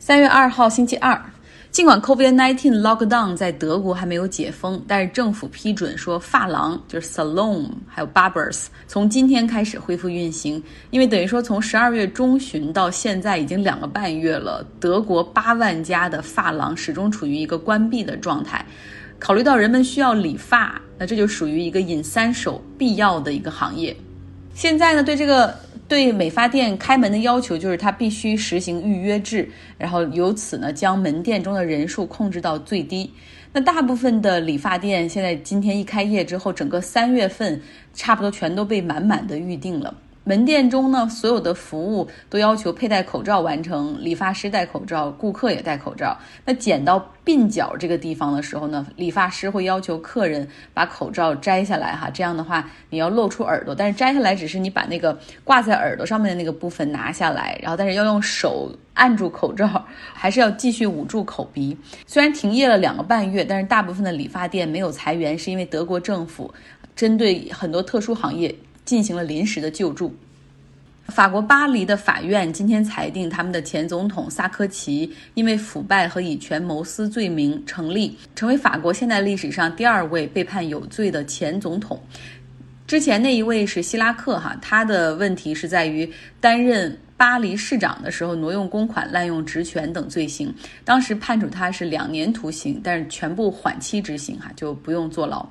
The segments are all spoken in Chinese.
三月二号星期二，尽管 COVID-19 lockdown 在德国还没有解封，但是政府批准说发廊就是 salon 还有 barbers 从今天开始恢复运行。因为等于说从十二月中旬到现在已经两个半月了，德国八万家的发廊始终处于一个关闭的状态。考虑到人们需要理发，那这就属于一个引三手必要的一个行业。现在呢，对这个。对美发店开门的要求就是它必须实行预约制，然后由此呢将门店中的人数控制到最低。那大部分的理发店现在今天一开业之后，整个三月份差不多全都被满满的预定了。门店中呢，所有的服务都要求佩戴口罩完成，理发师戴口罩，顾客也戴口罩。那剪到鬓角这个地方的时候呢，理发师会要求客人把口罩摘下来哈，这样的话你要露出耳朵，但是摘下来只是你把那个挂在耳朵上面的那个部分拿下来，然后但是要用手按住口罩，还是要继续捂住口鼻。虽然停业了两个半月，但是大部分的理发店没有裁员，是因为德国政府针对很多特殊行业。进行了临时的救助。法国巴黎的法院今天裁定，他们的前总统萨科齐因为腐败和以权谋私罪名成立，成为法国现代历史上第二位被判有罪的前总统。之前那一位是希拉克，哈，他的问题是在于担任巴黎市长的时候挪用公款、滥用职权等罪行，当时判处他是两年徒刑，但是全部缓期执行，哈，就不用坐牢。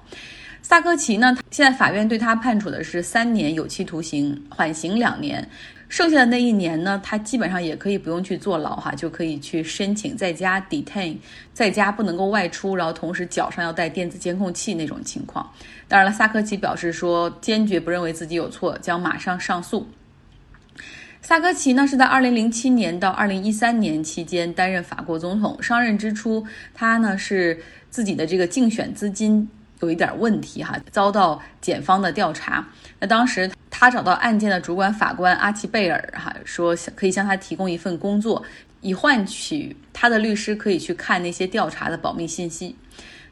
萨科齐呢？现在法院对他判处的是三年有期徒刑，缓刑两年。剩下的那一年呢，他基本上也可以不用去坐牢哈，就可以去申请在家 detain，在家不能够外出，然后同时脚上要带电子监控器那种情况。当然了，萨科齐表示说坚决不认为自己有错，将马上上诉。萨科齐呢是在二零零七年到二零一三年期间担任法国总统。上任之初，他呢是自己的这个竞选资金。有一点问题哈，遭到检方的调查。那当时他找到案件的主管法官阿奇贝尔哈，说可以向他提供一份工作，以换取他的律师可以去看那些调查的保密信息。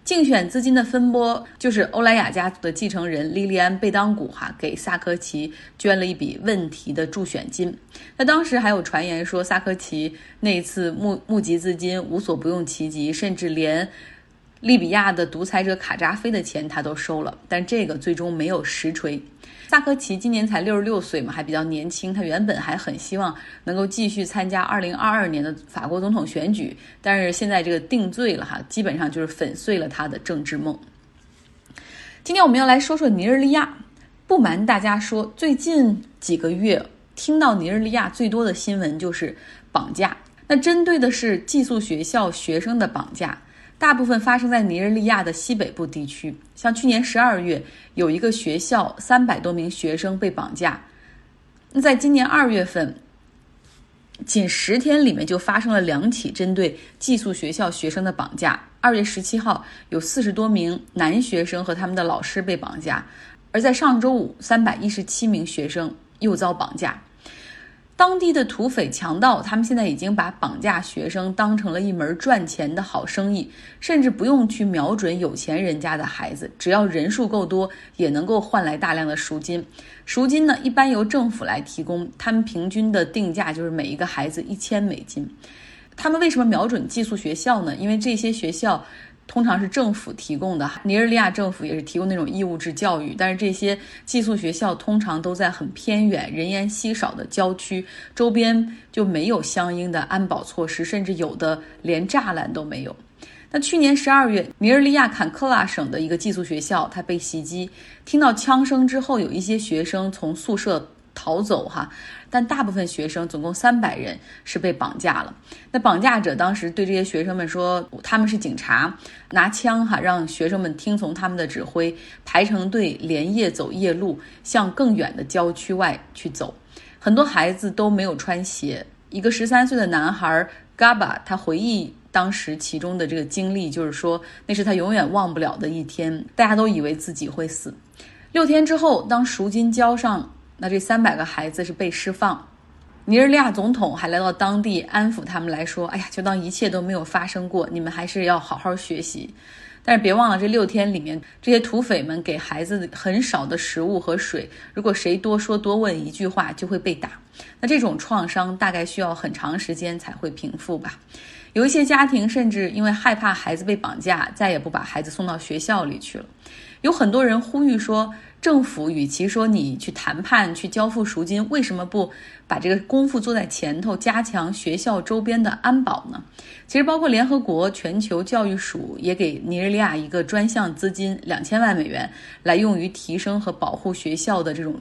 竞选资金的分拨就是欧莱雅家族的继承人莉莉安·贝当古哈给萨科齐捐了一笔问题的助选金。那当时还有传言说萨科齐那次募募集资金无所不用其极，甚至连。利比亚的独裁者卡扎菲的钱他都收了，但这个最终没有实锤。萨科齐今年才六十六岁嘛，还比较年轻。他原本还很希望能够继续参加二零二二年的法国总统选举，但是现在这个定罪了哈，基本上就是粉碎了他的政治梦。今天我们要来说说尼日利亚。不瞒大家说，最近几个月听到尼日利亚最多的新闻就是绑架，那针对的是寄宿学校学生的绑架。大部分发生在尼日利亚的西北部地区，像去年十二月，有一个学校三百多名学生被绑架。那在今年二月份，仅十天里面就发生了两起针对寄宿学校学生的绑架。二月十七号，有四十多名男学生和他们的老师被绑架，而在上周五，三百一十七名学生又遭绑架。当地的土匪强盗，他们现在已经把绑架学生当成了一门赚钱的好生意，甚至不用去瞄准有钱人家的孩子，只要人数够多，也能够换来大量的赎金。赎金呢，一般由政府来提供，他们平均的定价就是每一个孩子一千美金。他们为什么瞄准寄宿学校呢？因为这些学校。通常是政府提供的，尼日利亚政府也是提供那种义务制教育，但是这些寄宿学校通常都在很偏远、人烟稀少的郊区，周边就没有相应的安保措施，甚至有的连栅栏都没有。那去年十二月，尼日利亚坎克拉省的一个寄宿学校，它被袭击，听到枪声之后，有一些学生从宿舍。逃走哈，但大部分学生总共三百人是被绑架了。那绑架者当时对这些学生们说，他们是警察，拿枪哈，让学生们听从他们的指挥，排成队，连夜走夜路，向更远的郊区外去走。很多孩子都没有穿鞋。一个十三岁的男孩 Gaba，他回忆当时其中的这个经历，就是说那是他永远忘不了的一天。大家都以为自己会死。六天之后，当赎金交上。那这三百个孩子是被释放，尼日利亚总统还来到当地安抚他们，来说：“哎呀，就当一切都没有发生过，你们还是要好好学习。”但是别忘了，这六天里面，这些土匪们给孩子很少的食物和水，如果谁多说多问一句话，就会被打。那这种创伤大概需要很长时间才会平复吧。有一些家庭甚至因为害怕孩子被绑架，再也不把孩子送到学校里去了。有很多人呼吁说，政府与其说你去谈判、去交付赎金，为什么不把这个功夫做在前头，加强学校周边的安保呢？其实，包括联合国全球教育署也给尼日利亚一个专项资金两千万美元，来用于提升和保护学校的这种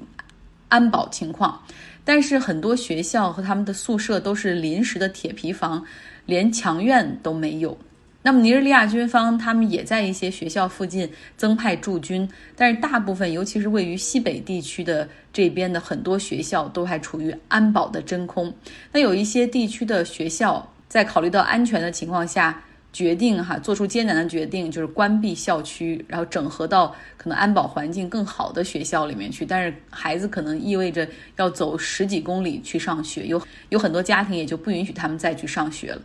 安保情况。但是，很多学校和他们的宿舍都是临时的铁皮房。连墙院都没有。那么尼日利亚军方他们也在一些学校附近增派驻军，但是大部分，尤其是位于西北地区的这边的很多学校都还处于安保的真空。那有一些地区的学校在考虑到安全的情况下，决定哈做出艰难的决定，就是关闭校区，然后整合到可能安保环境更好的学校里面去。但是孩子可能意味着要走十几公里去上学，有有很多家庭也就不允许他们再去上学了。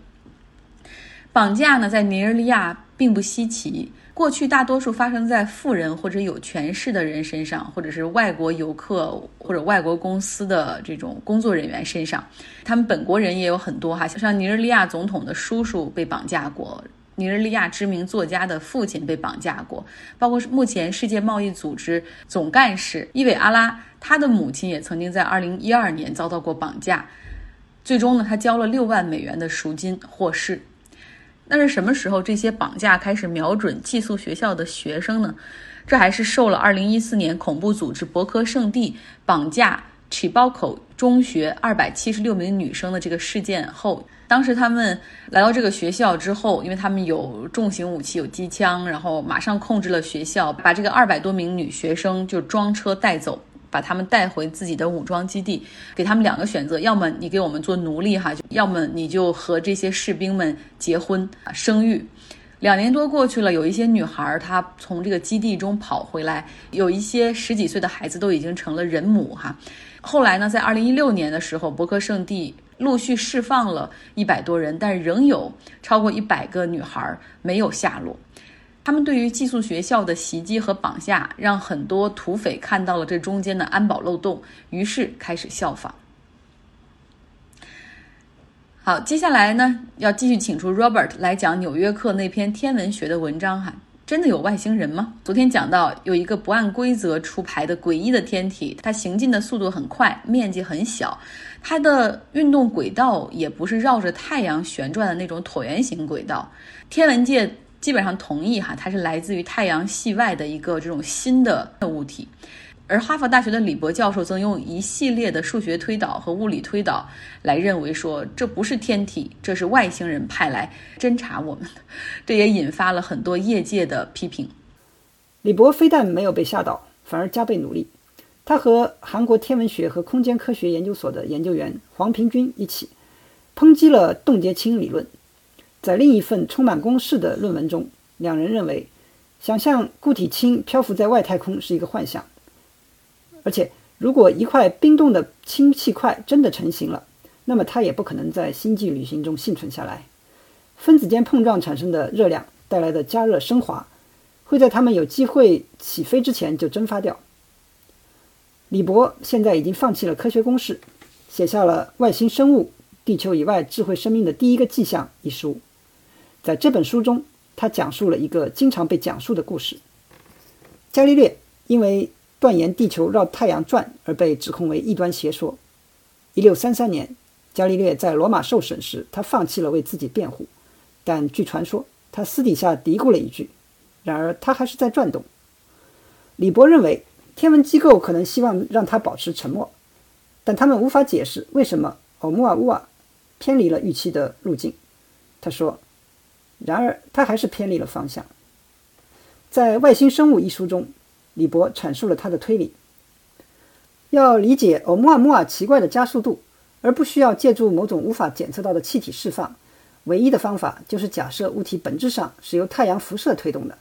绑架呢，在尼日利亚并不稀奇。过去大多数发生在富人或者有权势的人身上，或者是外国游客或者外国公司的这种工作人员身上。他们本国人也有很多哈，像尼日利亚总统的叔叔被绑架过，尼日利亚知名作家的父亲被绑架过，包括目前世界贸易组织总干事伊韦阿拉，他的母亲也曾经在2012年遭到过绑架。最终呢，他交了六万美元的赎金获释。那是什么时候这些绑架开始瞄准寄宿学校的学生呢？这还是受了2014年恐怖组织博科圣地绑架 Chiboko 中学276名女生的这个事件后。当时他们来到这个学校之后，因为他们有重型武器、有机枪，然后马上控制了学校，把这个200多名女学生就装车带走。把他们带回自己的武装基地，给他们两个选择：要么你给我们做奴隶，哈；要么你就和这些士兵们结婚啊生育。两年多过去了，有一些女孩她从这个基地中跑回来，有一些十几岁的孩子都已经成了人母，哈。后来呢，在二零一六年的时候，伯克圣地陆续释放了一百多人，但仍有超过一百个女孩没有下落。他们对于寄宿学校的袭击和绑架，让很多土匪看到了这中间的安保漏洞，于是开始效仿。好，接下来呢，要继续请出 Robert 来讲《纽约客》那篇天文学的文章哈。真的有外星人吗？昨天讲到有一个不按规则出牌的诡异的天体，它行进的速度很快，面积很小，它的运动轨道也不是绕着太阳旋转的那种椭圆形轨道，天文界。基本上同意哈，它是来自于太阳系外的一个这种新的物体，而哈佛大学的李博教授则用一系列的数学推导和物理推导来认为说这不是天体，这是外星人派来侦察我们的，这也引发了很多业界的批评。李博非但没有被吓倒，反而加倍努力，他和韩国天文学和空间科学研究所的研究员黄平君一起抨击了冻结氢理论。在另一份充满公式的论文中，两人认为，想象固体氢漂浮在外太空是一个幻想。而且，如果一块冰冻的氢气块真的成型了，那么它也不可能在星际旅行中幸存下来。分子间碰撞产生的热量带来的加热升华，会在它们有机会起飞之前就蒸发掉。李博现在已经放弃了科学公式，写下了《外星生物：地球以外智慧生命的第一个迹象》一书。在这本书中，他讲述了一个经常被讲述的故事：伽利略因为断言地球绕太阳转而被指控为异端邪说。一六三三年，伽利略在罗马受审时，他放弃了为自己辩护，但据传说，他私底下嘀咕了一句：“然而，他还是在转动。”李博认为，天文机构可能希望让他保持沉默，但他们无法解释为什么欧穆尔乌尔偏离了预期的路径。他说。然而，他还是偏离了方向。在《外星生物》一书中，李博阐述了他的推理：要理解欧穆尔穆尔奇怪的加速度，而不需要借助某种无法检测到的气体释放，唯一的方法就是假设物体本质上是由太阳辐射推动的，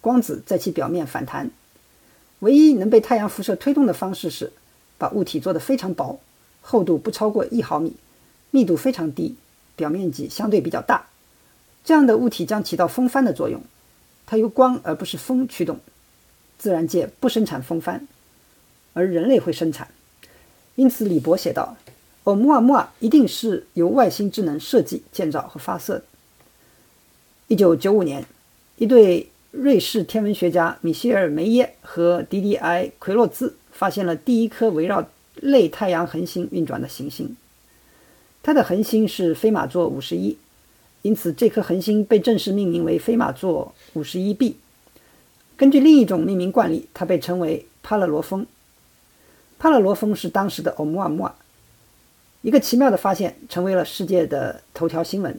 光子在其表面反弹。唯一能被太阳辐射推动的方式是把物体做得非常薄，厚度不超过一毫米，密度非常低，表面积相对比较大。这样的物体将起到风帆的作用，它由光而不是风驱动。自然界不生产风帆，而人类会生产。因此，李博写道：“欧姆瓦姆瓦一定是由外星智能设计、建造和发射的。”一九九五年，一对瑞士天文学家米歇尔·梅耶和迪迪埃·奎洛兹发现了第一颗围绕类太阳恒星运转的行星。它的恒星是飞马座五十一，因此这颗恒星被正式命名为飞马座五十一 b。根据另一种命名惯例，它被称为帕勒罗峰。帕勒罗峰是当时的欧姆瓦姆瓦。一个奇妙的发现成为了世界的头条新闻，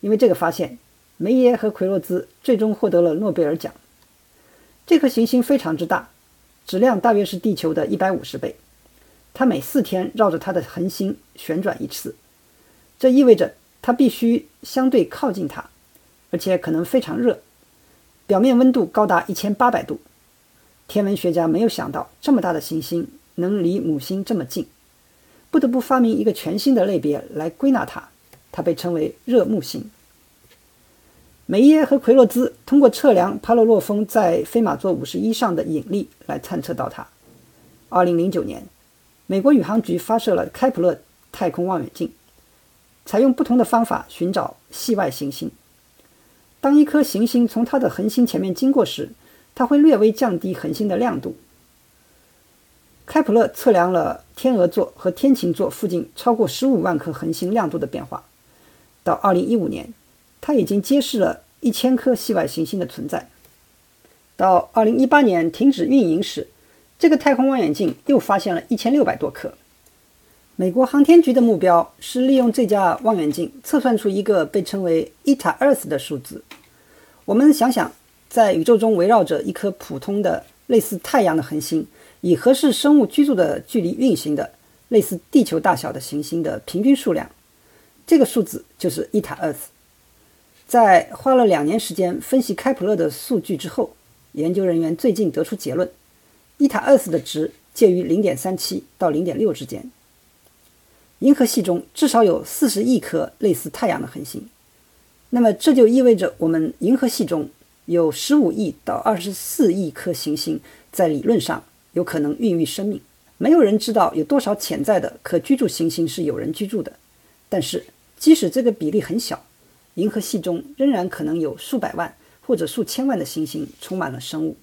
因为这个发现。梅耶和奎洛兹最终获得了诺贝尔奖。这颗行星非常之大，质量大约是地球的一百五十倍。它每四天绕着它的恒星旋转一次，这意味着它必须相对靠近它，而且可能非常热，表面温度高达一千八百度。天文学家没有想到这么大的行星能离母星这么近，不得不发明一个全新的类别来归纳它，它被称为热木星。梅耶和奎洛兹通过测量帕洛洛峰在飞马座五十一上的引力来探测到它。二零零九年，美国宇航局发射了开普勒太空望远镜，采用不同的方法寻找系外行星。当一颗行星从它的恒星前面经过时，它会略微降低恒星的亮度。开普勒测量了天鹅座和天琴座附近超过十五万颗恒星亮度的变化。到二零一五年。它已经揭示了一千颗系外行星的存在。到二零一八年停止运营时，这个太空望远镜又发现了一千六百多颗。美国航天局的目标是利用这架望远镜测算出一个被称为 Eta Earth 的数字。我们想想，在宇宙中围绕着一颗普通的类似太阳的恒星，以合适生物居住的距离运行的类似地球大小的行星的平均数量，这个数字就是 Eta Earth。在花了两年时间分析开普勒的数据之后，研究人员最近得出结论：伊塔二斯的值介于零点三七到零点六之间。银河系中至少有四十亿颗类似太阳的恒星，那么这就意味着我们银河系中有十五亿到二十四亿颗行星，在理论上有可能孕育生命。没有人知道有多少潜在的可居住行星是有人居住的，但是即使这个比例很小。银河系中仍然可能有数百万或者数千万的行星充满了生物。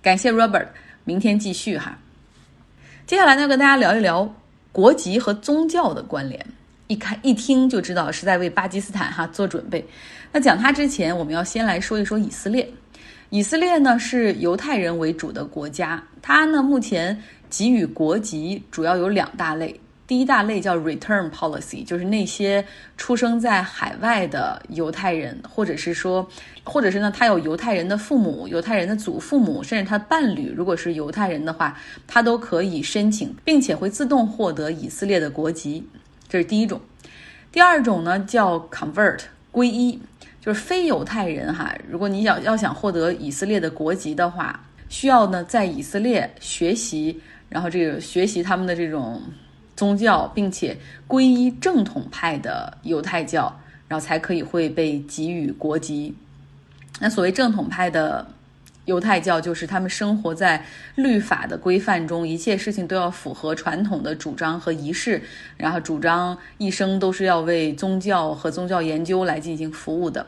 感谢 Robert，明天继续哈。接下来呢，要跟大家聊一聊国籍和宗教的关联。一看一听就知道是在为巴基斯坦哈做准备。那讲它之前，我们要先来说一说以色列。以色列呢是犹太人为主的国家，它呢目前给予国籍主要有两大类。第一大类叫 return policy，就是那些出生在海外的犹太人，或者是说，或者是呢，他有犹太人的父母、犹太人的祖父母，甚至他伴侣，如果是犹太人的话，他都可以申请，并且会自动获得以色列的国籍。这是第一种。第二种呢叫 convert 归一，就是非犹太人哈。如果你想要想获得以色列的国籍的话，需要呢在以色列学习，然后这个学习他们的这种。宗教，并且皈依正统派的犹太教，然后才可以会被给予国籍。那所谓正统派的犹太教，就是他们生活在律法的规范中，一切事情都要符合传统的主张和仪式，然后主张一生都是要为宗教和宗教研究来进行服务的。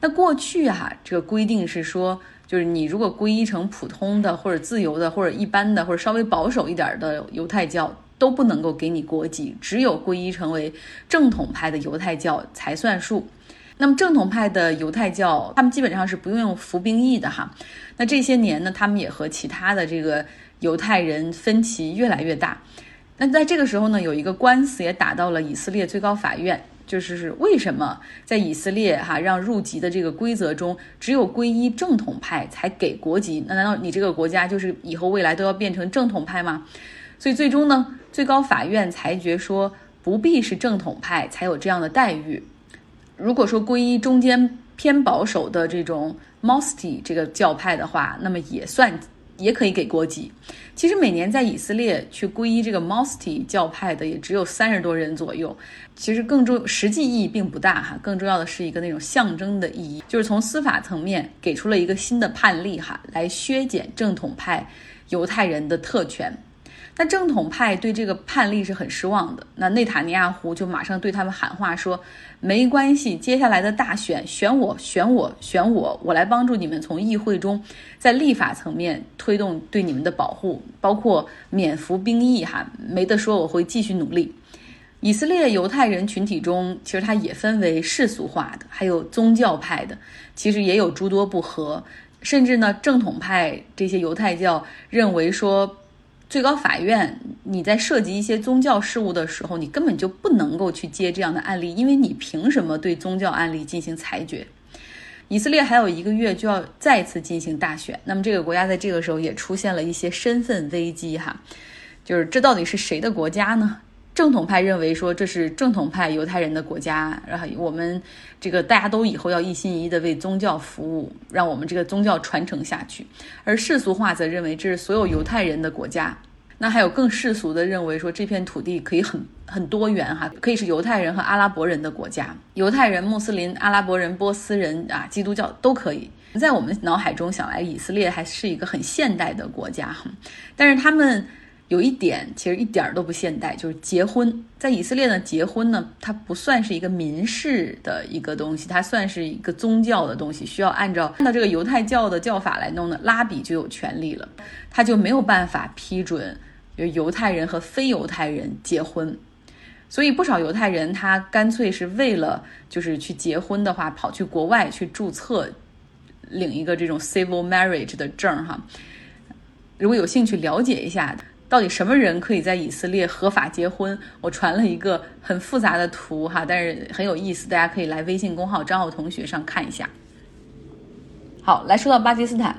那过去啊，这个规定是说，就是你如果皈依成普通的或者自由的或者一般的或者稍微保守一点的犹太教。都不能够给你国籍，只有皈依成为正统派的犹太教才算数。那么正统派的犹太教，他们基本上是不用服兵役的哈。那这些年呢，他们也和其他的这个犹太人分歧越来越大。那在这个时候呢，有一个官司也打到了以色列最高法院，就是是为什么在以色列哈让入籍的这个规则中，只有皈依正统派才给国籍？那难道你这个国家就是以后未来都要变成正统派吗？所以最终呢，最高法院裁决说，不必是正统派才有这样的待遇。如果说皈依中间偏保守的这种 Mosty 这个教派的话，那么也算也可以给国籍。其实每年在以色列去皈依这个 Mosty 教派的也只有三十多人左右。其实更重实际意义并不大哈，更重要的是一个那种象征的意义，就是从司法层面给出了一个新的判例哈，来削减正统派犹太人的特权。那正统派对这个判例是很失望的。那内塔尼亚胡就马上对他们喊话说：“没关系，接下来的大选选我，选我，选我，我来帮助你们从议会中，在立法层面推动对你们的保护，包括免服兵役。哈，没得说，我会继续努力。”以色列犹太人群体中，其实它也分为世俗化的，还有宗教派的，其实也有诸多不和。甚至呢，正统派这些犹太教认为说。最高法院，你在涉及一些宗教事务的时候，你根本就不能够去接这样的案例，因为你凭什么对宗教案例进行裁决？以色列还有一个月就要再次进行大选，那么这个国家在这个时候也出现了一些身份危机，哈，就是这到底是谁的国家呢？正统派认为说这是正统派犹太人的国家，然后我们这个大家都以后要一心一意的为宗教服务，让我们这个宗教传承下去。而世俗化则认为这是所有犹太人的国家。那还有更世俗的认为说这片土地可以很很多元哈，可以是犹太人和阿拉伯人的国家，犹太人、穆斯林、阿拉伯人、波斯人啊，基督教都可以。在我们脑海中想来，以色列还是一个很现代的国家，但是他们。有一点其实一点都不现代，就是结婚。在以色列呢，结婚呢，它不算是一个民事的一个东西，它算是一个宗教的东西，需要按照按照这个犹太教的教法来弄呢。拉比就有权利了，他就没有办法批准犹太人和非犹太人结婚。所以不少犹太人他干脆是为了就是去结婚的话，跑去国外去注册，领一个这种 civil marriage 的证儿哈。如果有兴趣了解一下。到底什么人可以在以色列合法结婚？我传了一个很复杂的图哈，但是很有意思，大家可以来微信公号张浩同学上看一下。好，来说到巴基斯坦，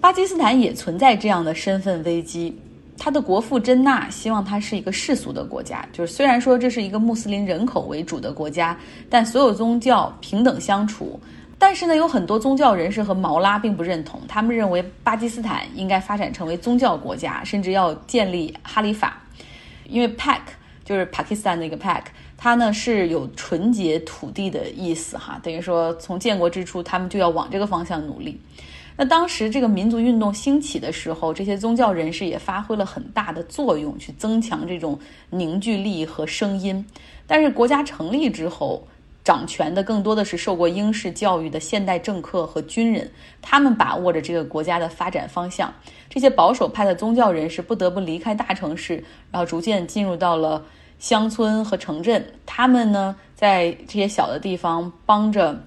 巴基斯坦也存在这样的身份危机。他的国父珍娜希望他是一个世俗的国家，就是虽然说这是一个穆斯林人口为主的国家，但所有宗教平等相处。但是呢，有很多宗教人士和毛拉并不认同，他们认为巴基斯坦应该发展成为宗教国家，甚至要建立哈里法。因为 Pak 就是巴基斯坦那个 Pak，它呢是有纯洁土地的意思哈，等于说从建国之初，他们就要往这个方向努力。那当时这个民族运动兴起的时候，这些宗教人士也发挥了很大的作用，去增强这种凝聚力和声音。但是国家成立之后，掌权的更多的是受过英式教育的现代政客和军人，他们把握着这个国家的发展方向。这些保守派的宗教人士不得不离开大城市，然后逐渐进入到了乡村和城镇。他们呢，在这些小的地方帮着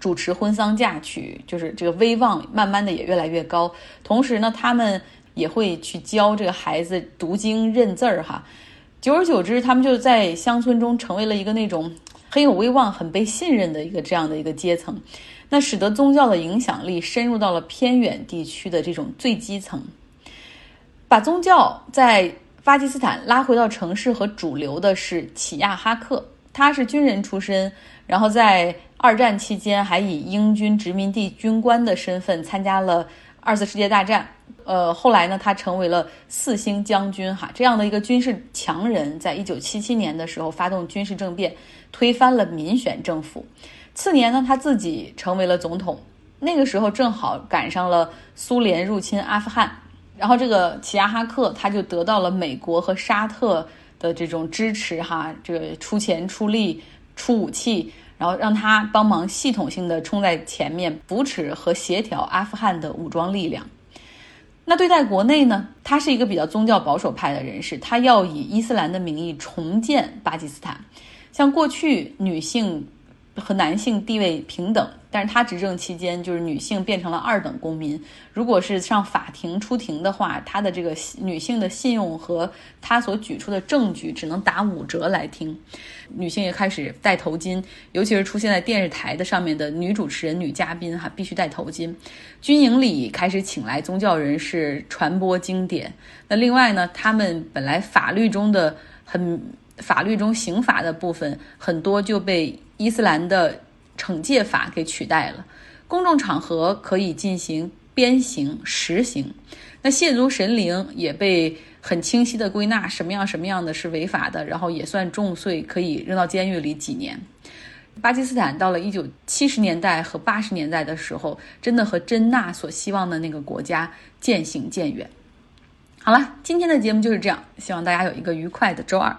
主持婚丧嫁娶，就是这个威望慢慢的也越来越高。同时呢，他们也会去教这个孩子读经认字儿哈。久而久之，他们就在乡村中成为了一个那种。很有威望、很被信任的一个这样的一个阶层，那使得宗教的影响力深入到了偏远地区的这种最基层，把宗教在巴基斯坦拉回到城市和主流的是齐亚哈克，他是军人出身，然后在二战期间还以英军殖民地军官的身份参加了二次世界大战。呃，后来呢，他成为了四星将军哈，这样的一个军事强人，在一九七七年的时候发动军事政变，推翻了民选政府。次年呢，他自己成为了总统。那个时候正好赶上了苏联入侵阿富汗，然后这个齐亚哈克他就得到了美国和沙特的这种支持哈，这个出钱出力出武器，然后让他帮忙系统性的冲在前面，扶持和协调阿富汗的武装力量。那对待国内呢？他是一个比较宗教保守派的人士，他要以伊斯兰的名义重建巴基斯坦，像过去女性。和男性地位平等，但是他执政期间，就是女性变成了二等公民。如果是上法庭出庭的话，他的这个女性的信用和他所举出的证据只能打五折来听。女性也开始戴头巾，尤其是出现在电视台的上面的女主持人、女嘉宾哈，必须戴头巾。军营里开始请来宗教人士传播经典。那另外呢，他们本来法律中的很法律中刑法的部分很多就被。伊斯兰的惩戒法给取代了，公众场合可以进行鞭刑、实刑。那亵渎神灵也被很清晰的归纳，什么样什么样的是违法的，然后也算重罪，可以扔到监狱里几年。巴基斯坦到了一九七十年代和八十年代的时候，真的和珍娜所希望的那个国家渐行渐远。好了，今天的节目就是这样，希望大家有一个愉快的周二。